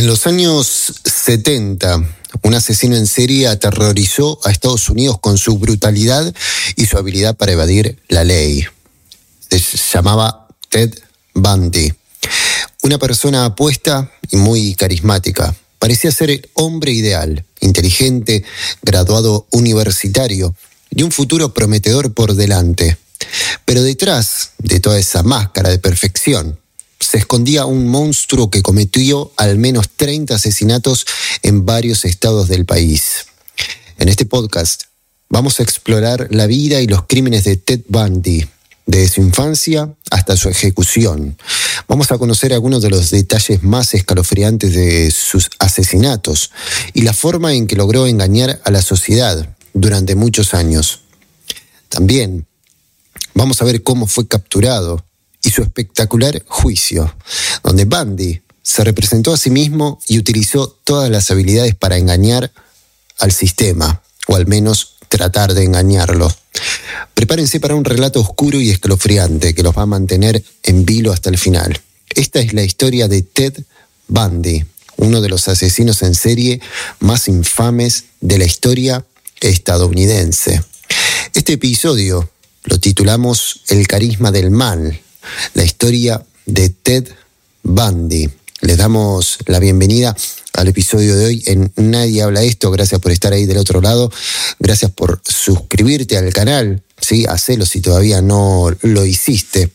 En los años 70, un asesino en serie aterrorizó a Estados Unidos con su brutalidad y su habilidad para evadir la ley. Se llamaba Ted Bundy. Una persona apuesta y muy carismática. Parecía ser el hombre ideal, inteligente, graduado universitario y un futuro prometedor por delante. Pero detrás de toda esa máscara de perfección se escondía un monstruo que cometió al menos 30 asesinatos en varios estados del país. En este podcast vamos a explorar la vida y los crímenes de Ted Bundy, desde su infancia hasta su ejecución. Vamos a conocer algunos de los detalles más escalofriantes de sus asesinatos y la forma en que logró engañar a la sociedad durante muchos años. También vamos a ver cómo fue capturado y su espectacular juicio, donde Bundy se representó a sí mismo y utilizó todas las habilidades para engañar al sistema, o al menos tratar de engañarlo. Prepárense para un relato oscuro y escalofriante que los va a mantener en vilo hasta el final. Esta es la historia de Ted Bundy, uno de los asesinos en serie más infames de la historia estadounidense. Este episodio lo titulamos El carisma del mal, la historia de Ted Bundy. Les damos la bienvenida al episodio de hoy en Nadie habla esto. Gracias por estar ahí del otro lado. Gracias por suscribirte al canal. Sí, hacelo si todavía no lo hiciste.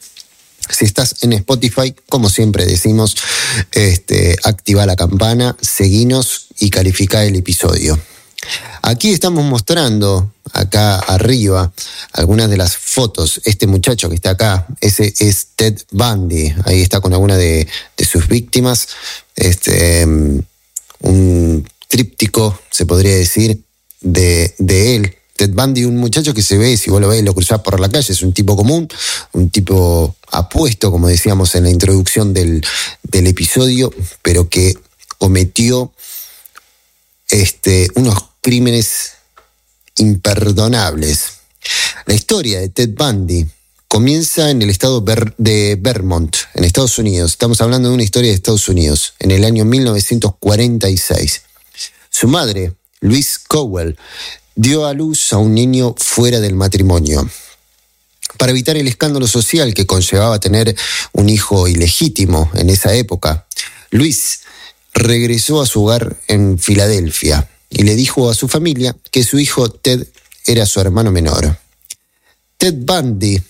Si estás en Spotify, como siempre decimos, este, activa la campana, seguinos y califica el episodio. Aquí estamos mostrando, acá arriba, algunas de las fotos. Este muchacho que está acá, ese es Ted Bundy. Ahí está con alguna de, sus víctimas. Este, mm, un tríptico, se podría decir, de, él. Ted Bundy, un muchacho que se ve, si vos lo ves, lo cruzás por la calle, es un tipo común, un tipo apuesto, como decíamos en la introducción del, del episodio, pero que cometió este, unos crímenes imperdonables. La historia de Ted Bundy comienza en el estado de Vermont, en Estados Unidos. Estamos hablando de una historia de Estados Unidos, en el año 1946. Su madre, Louise Cowell, dio a luz a un niño fuera del matrimonio. Para evitar el escándalo social que conllevaba tener un hijo ilegítimo en esa época, Luis regresó a su hogar en Filadelfia y le dijo a su familia que su hijo Ted era su hermano menor. Ted Bundy,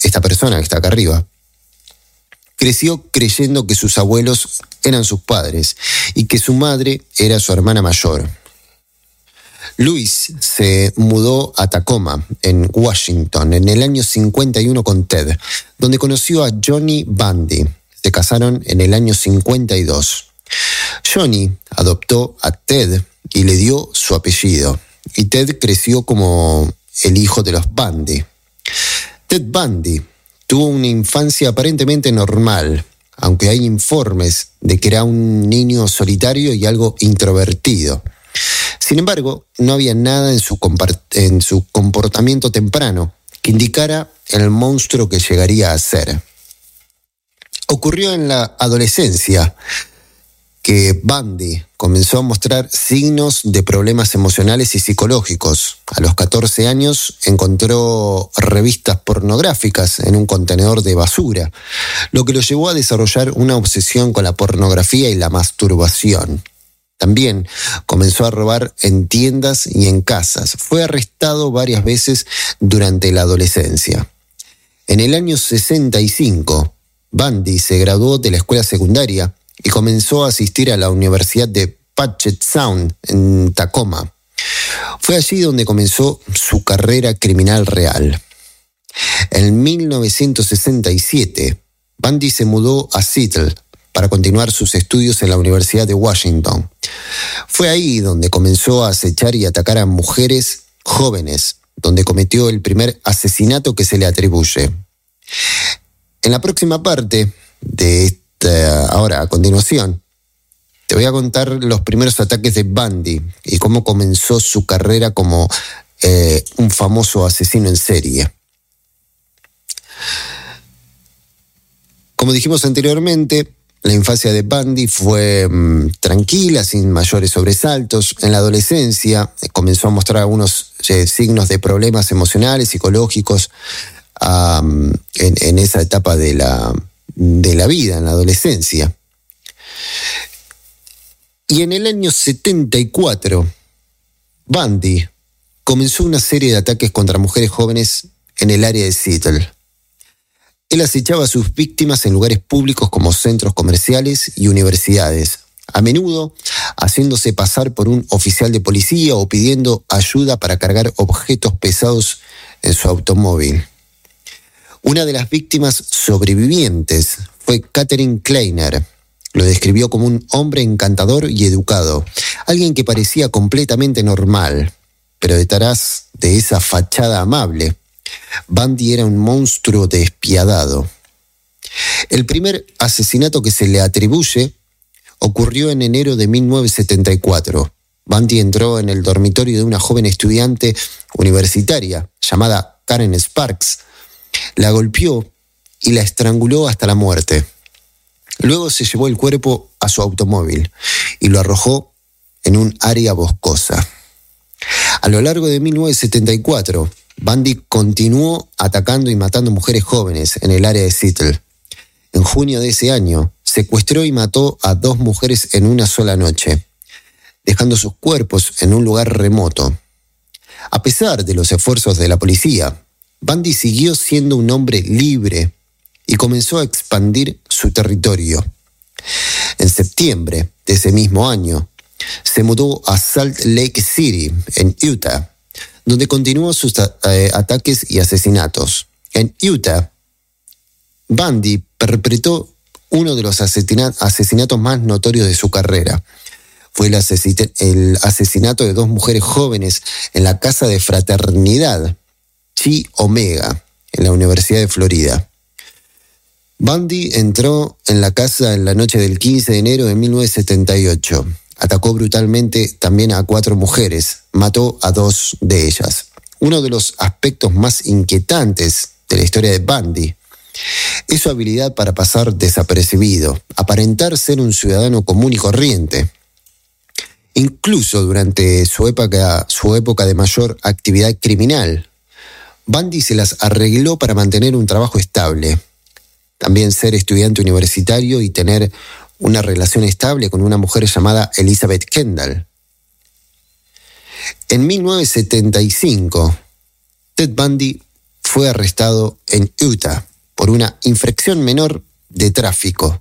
esta persona que está acá arriba, creció creyendo que sus abuelos eran sus padres y que su madre era su hermana mayor. Luis se mudó a Tacoma, en Washington, en el año 51 con Ted, donde conoció a Johnny Bundy. Se casaron en el año 52. Johnny adoptó a Ted y le dio su apellido, y Ted creció como el hijo de los Bundy. Ted Bundy tuvo una infancia aparentemente normal, aunque hay informes de que era un niño solitario y algo introvertido. Sin embargo, no había nada en su, en su comportamiento temprano que indicara el monstruo que llegaría a ser. Ocurrió en la adolescencia, que Bundy comenzó a mostrar signos de problemas emocionales y psicológicos. A los 14 años encontró revistas pornográficas en un contenedor de basura, lo que lo llevó a desarrollar una obsesión con la pornografía y la masturbación. También comenzó a robar en tiendas y en casas. Fue arrestado varias veces durante la adolescencia. En el año 65, Bundy se graduó de la escuela secundaria y comenzó a asistir a la Universidad de Puget Sound en Tacoma. Fue allí donde comenzó su carrera criminal real. En 1967, Bundy se mudó a Seattle para continuar sus estudios en la Universidad de Washington. Fue ahí donde comenzó a acechar y atacar a mujeres jóvenes, donde cometió el primer asesinato que se le atribuye. En la próxima parte de este, ahora, a continuación, te voy a contar los primeros ataques de Bundy y cómo comenzó su carrera como eh, un famoso asesino en serie. Como dijimos anteriormente, La infancia de Bundy fue mm, tranquila, sin mayores sobresaltos. En la adolescencia eh, comenzó a mostrar algunos eh, signos de problemas emocionales, psicológicos, en, esa etapa de la, de la vida, en la adolescencia. Y en el año 74, Bundy comenzó una serie de ataques contra mujeres jóvenes en el área de Seattle. Él acechaba a sus víctimas en lugares públicos como centros comerciales y universidades, a menudo haciéndose pasar por un oficial de policía o pidiendo ayuda para cargar objetos pesados en su automóvil. Una de las víctimas sobrevivientes fue Catherine Kleiner. Lo describió como un hombre encantador y educado, alguien que parecía completamente normal, pero detrás de esa fachada amable Bundy era un monstruo despiadado. El primer asesinato que se le atribuye ocurrió en enero de 1974. Bundy entró en el dormitorio de una joven estudiante universitaria llamada Karen Sparks, la golpeó y la estranguló hasta la muerte. Luego se llevó el cuerpo a su automóvil y lo arrojó en un área boscosa. A lo largo de 1974, Bundy continuó atacando y matando mujeres jóvenes en el área de Seattle. En junio de ese año, secuestró y mató a dos mujeres en una sola noche, dejando sus cuerpos en un lugar remoto. A pesar de los esfuerzos de la policía, Bundy siguió siendo un hombre libre y comenzó a expandir su territorio. En septiembre de ese mismo año, se mudó a Salt Lake City, en Utah, donde continuó sus eh, ataques y asesinatos. En Utah, Bundy perpetró uno de los asesinatos más notorios de su carrera. Fue el asesinato de dos mujeres jóvenes en la casa de fraternidad Chi Omega, en la Universidad de Florida. Bundy entró en la casa en la noche del 15 de enero de 1978 Atacó brutalmente también a cuatro mujeres, mató a dos de ellas. Uno de los aspectos más inquietantes de la historia de Bundy es su habilidad para pasar desapercibido, aparentar ser un ciudadano común y corriente. Incluso durante su época, su época de mayor actividad criminal, Bundy se las arregló para mantener un trabajo estable, también ser estudiante universitario y tener una relación estable con una mujer llamada Elizabeth Kendall. En 1975, Ted Bundy fue arrestado en Utah por una infracción menor de tráfico,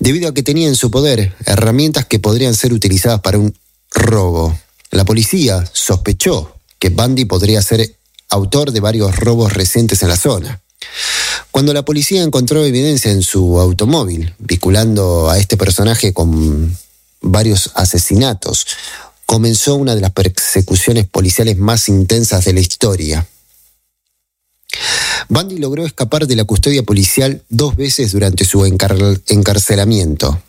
debido a que tenía en su poder herramientas que podrían ser utilizadas para un robo. La policía sospechó que Bundy podría ser autor de varios robos recientes en la zona. Cuando la policía encontró evidencia en su automóvil, vinculando a este personaje con varios asesinatos, comenzó una de las persecuciones policiales más intensas de la historia. Bundy logró escapar de la custodia policial dos veces durante su encarcelamiento.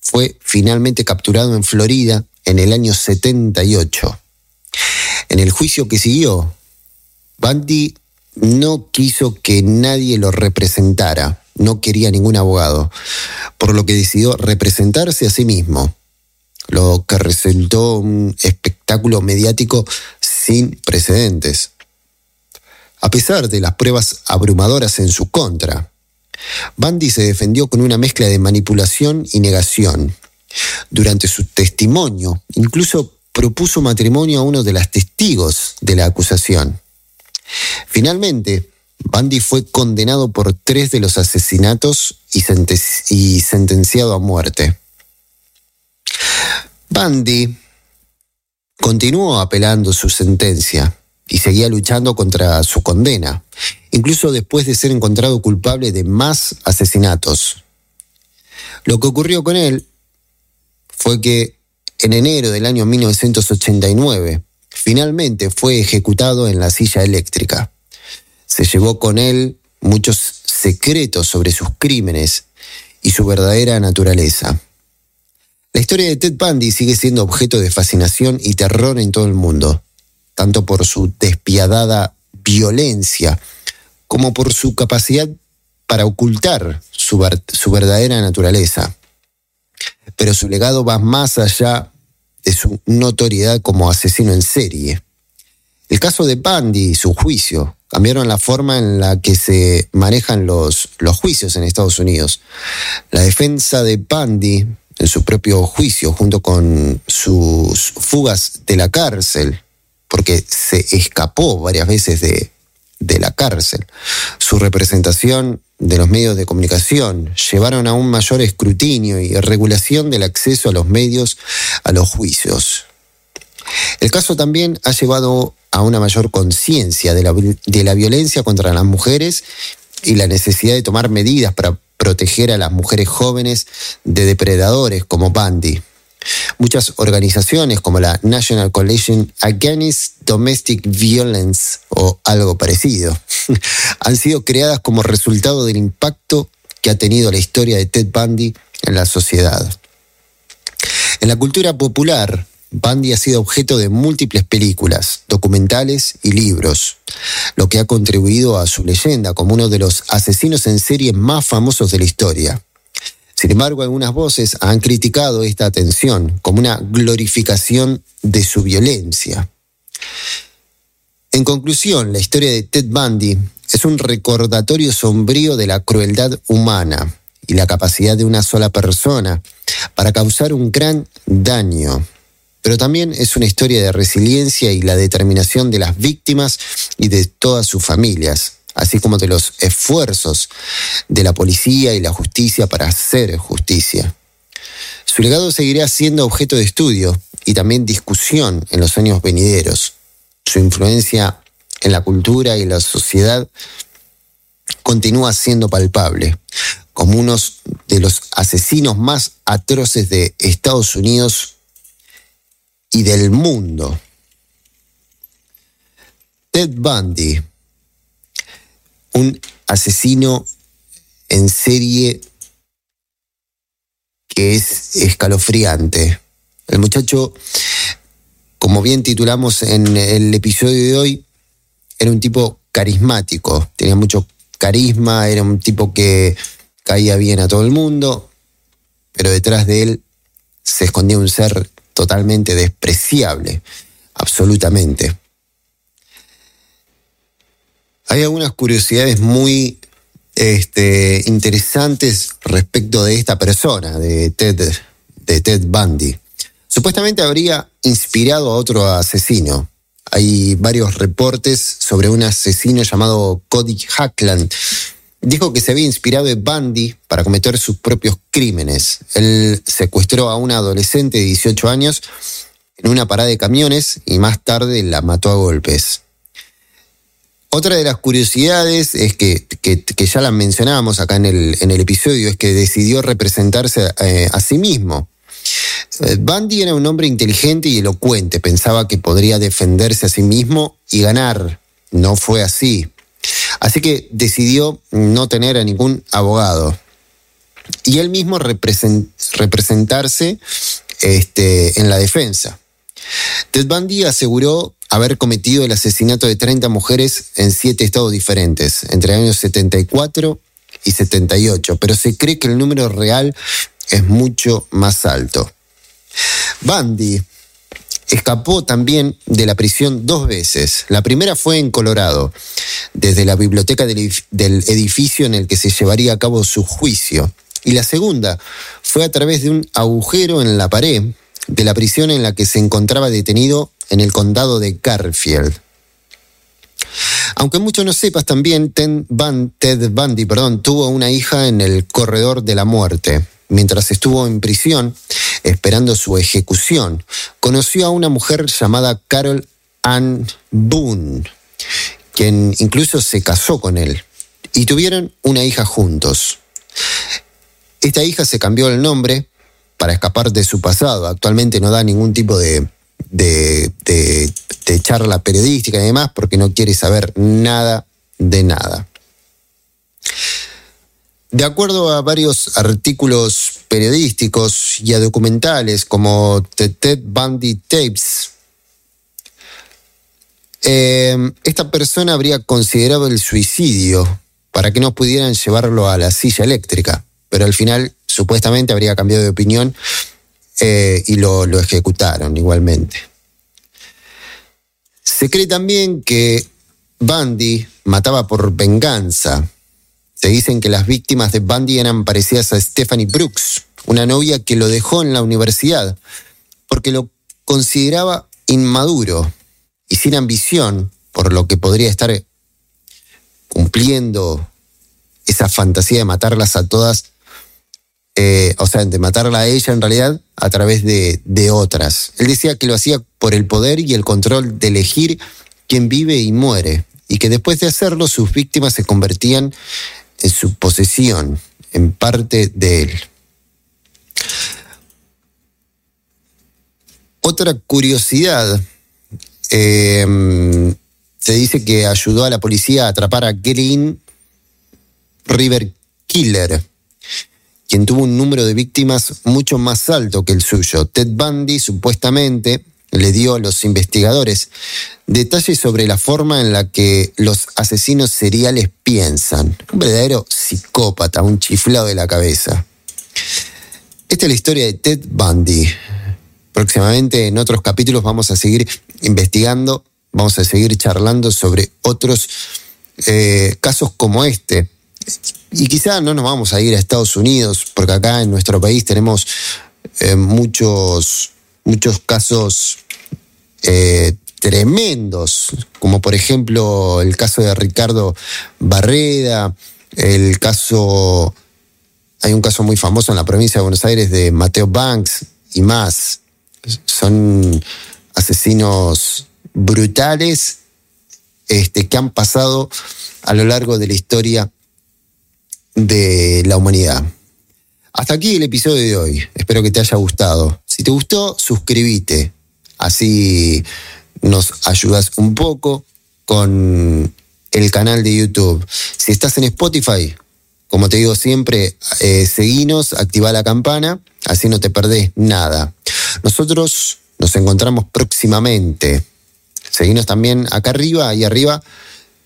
Fue finalmente capturado en Florida en el año 78. En el juicio que siguió, Bundy no quiso que nadie lo representara, no quería ningún abogado, por lo que decidió representarse a sí mismo, lo que resultó un espectáculo mediático sin precedentes. A pesar de las pruebas abrumadoras en su contra, Bundy se defendió con una mezcla de manipulación y negación. Durante su testimonio, incluso propuso matrimonio a uno de los testigos de la acusación. Finalmente, Bundy fue condenado por tres de los asesinatos y, sentenciado a muerte. Bundy continuó apelando su sentencia y seguía luchando contra su condena, incluso después de ser encontrado culpable de más asesinatos. Lo que ocurrió con él fue que en enero del año 1989, Finalmente fue ejecutado en la silla eléctrica. Se llevó con él muchos secretos sobre sus crímenes y su verdadera naturaleza. La historia de Ted Bundy sigue siendo objeto de fascinación y terror en todo el mundo, tanto por su despiadada violencia como por su capacidad para ocultar su, verdadera naturaleza. Pero su legado va más allá de su notoriedad como asesino en serie. El caso de Bundy y su juicio cambiaron la forma en la que se manejan los, los juicios en Estados Unidos. La defensa de Bundy en su propio juicio, junto con sus fugas de la cárcel, porque se escapó varias veces de, de la cárcel. Su representación de los medios de comunicación llevaron a un mayor escrutinio y regulación del acceso a los medios a los juicios. El caso también ha llevado a una mayor conciencia de la, de la violencia contra las mujeres y la necesidad de tomar medidas para proteger a las mujeres jóvenes de depredadores como Bandy. Muchas organizaciones como la National Coalition Against Domestic Violence o algo parecido han sido creadas como resultado del impacto que ha tenido la historia de Ted Bundy en la sociedad. En la cultura popular, Bundy ha sido objeto de múltiples películas, documentales y libros, lo que ha contribuido a su leyenda como uno de los asesinos en serie más famosos de la historia. Sin embargo, algunas voces han criticado esta atención como una glorificación de su violencia. En conclusión, la historia de Ted Bundy es un recordatorio sombrío de la crueldad humana y la capacidad de una sola persona para causar un gran daño pero también es una historia de resiliencia y la determinación de las víctimas y de todas sus familias, así como de los esfuerzos de la policía y la justicia para hacer justicia. Su legado seguirá siendo objeto de estudio y también discusión en los años venideros. Su influencia en la cultura y la sociedad continúa siendo palpable, como uno de los asesinos más atroces de Estados Unidos y del mundo. Ted Bundy, un asesino en serie que es escalofriante. El muchacho, como bien titulamos en el episodio de hoy, era un tipo carismático, tenía mucho carisma, era un tipo que caía bien a todo el mundo, pero detrás de él se escondía un ser totalmente despreciable, absolutamente. Hay algunas curiosidades muy este, interesantes respecto de esta persona, de Ted, de Ted Bundy. Supuestamente habría inspirado a otro asesino. Hay varios reportes sobre un asesino llamado Cody Hackland, dijo que se había inspirado en Bundy para cometer sus propios crímenes. Él secuestró a una adolescente de 18 años en una parada de camiones y más tarde la mató a golpes. Otra de las curiosidades es que, ya la mencionábamos acá en el, en el, episodio, es que decidió representarse eh, a sí mismo. Eh, Bundy era un hombre inteligente y elocuente, pensaba que podría defenderse a sí mismo y ganar. No fue así. Así que decidió no tener a ningún abogado y él mismo representarse este, en la defensa. Ted Bundy aseguró haber cometido el asesinato de 30 mujeres en siete estados diferentes, entre años 74 y 78, pero se cree que el número real es mucho más alto. Bundy escapó también de la prisión dos veces. La primera fue en Colorado, desde la biblioteca del edificio en el que se llevaría a cabo su juicio. Y la segunda fue a través de un agujero en la pared de la prisión en la que se encontraba detenido en el condado de Garfield. Aunque mucho no sepas también, Ted Bundy perdón, tuvo una hija en el corredor de la muerte. Mientras estuvo en prisión, esperando su ejecución, conoció a una mujer llamada Carol Ann Boone, quien incluso se casó con él, y tuvieron una hija juntos. Esta hija se cambió el nombre para escapar de su pasado. Actualmente no da ningún tipo de, de, charla periodística y demás porque no quiere saber nada de nada. De acuerdo a varios artículos periodísticos y a documentales como The Ted Bundy Tapes, eh, esta persona habría considerado el suicidio para que no pudieran llevarlo a la silla eléctrica, pero al final supuestamente habría cambiado de opinión eh, y lo, lo ejecutaron igualmente. Se cree también que Bundy mataba por venganza. Se dicen que las víctimas de Bundy eran parecidas a Stephanie Brooks, una novia que lo dejó en la universidad porque lo consideraba inmaduro y sin ambición, por lo que podría estar cumpliendo esa fantasía de matarlas a todas, eh, o sea, de matarla a ella en realidad a través de, otras. Él decía que lo hacía por el poder y el control de elegir quién vive y muere, y que después de hacerlo sus víctimas se convertían en su posesión, en parte de él. Otra curiosidad, em, se dice que ayudó a la policía a atrapar a Green River Killer, quien tuvo un número de víctimas mucho más alto que el suyo. Ted Bundy supuestamente le dio a los investigadores detalles sobre la forma en la que los asesinos seriales piensan. Un verdadero psicópata, un chiflado de la cabeza. Esta es la historia de Ted Bundy. Próximamente en otros capítulos vamos a seguir investigando, vamos a seguir charlando sobre otros eh, casos como este. Y quizá no nos vamos a ir a Estados Unidos, porque acá en nuestro país tenemos eh, muchos muchos casos eh, tremendos, como por ejemplo el caso de Ricardo Barreda, el caso, hay un caso muy famoso en la provincia de Buenos Aires de Mateo Banks y más. Son asesinos brutales este, que han pasado a lo largo de la historia de la humanidad. Hasta aquí el episodio de hoy. Espero que te haya gustado. Si te gustó, suscríbete. Así nos ayudas un poco con el canal de YouTube. Si estás en Spotify, como te digo siempre, eh, seguinos, activa la campana, así no te perdés nada. Nosotros nos encontramos próximamente. Seguinos también acá arriba, ahí arriba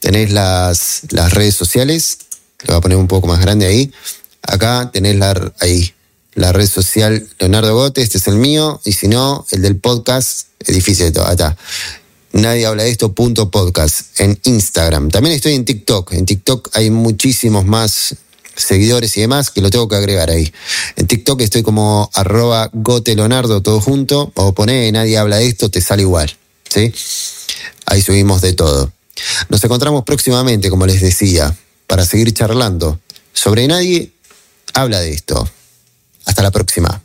tenés las, las redes sociales. Lo voy a poner un poco más grande ahí. Acá tenés la, ahí, la red social Leonardo Gote, este es el mío, y si no, el del podcast, es difícil de todo, acá. Nadie habla de esto, punto podcast, en Instagram. También estoy en TikTok. En TikTok hay muchísimos más seguidores y demás que lo tengo que agregar ahí. En TikTok estoy como arroba Gote Leonardo, todo junto, o poné Nadie habla de esto, te sale igual. ¿sí? Ahí subimos de todo. Nos encontramos próximamente, como les decía, para seguir charlando sobre nadie habla de esto. Hasta la próxima.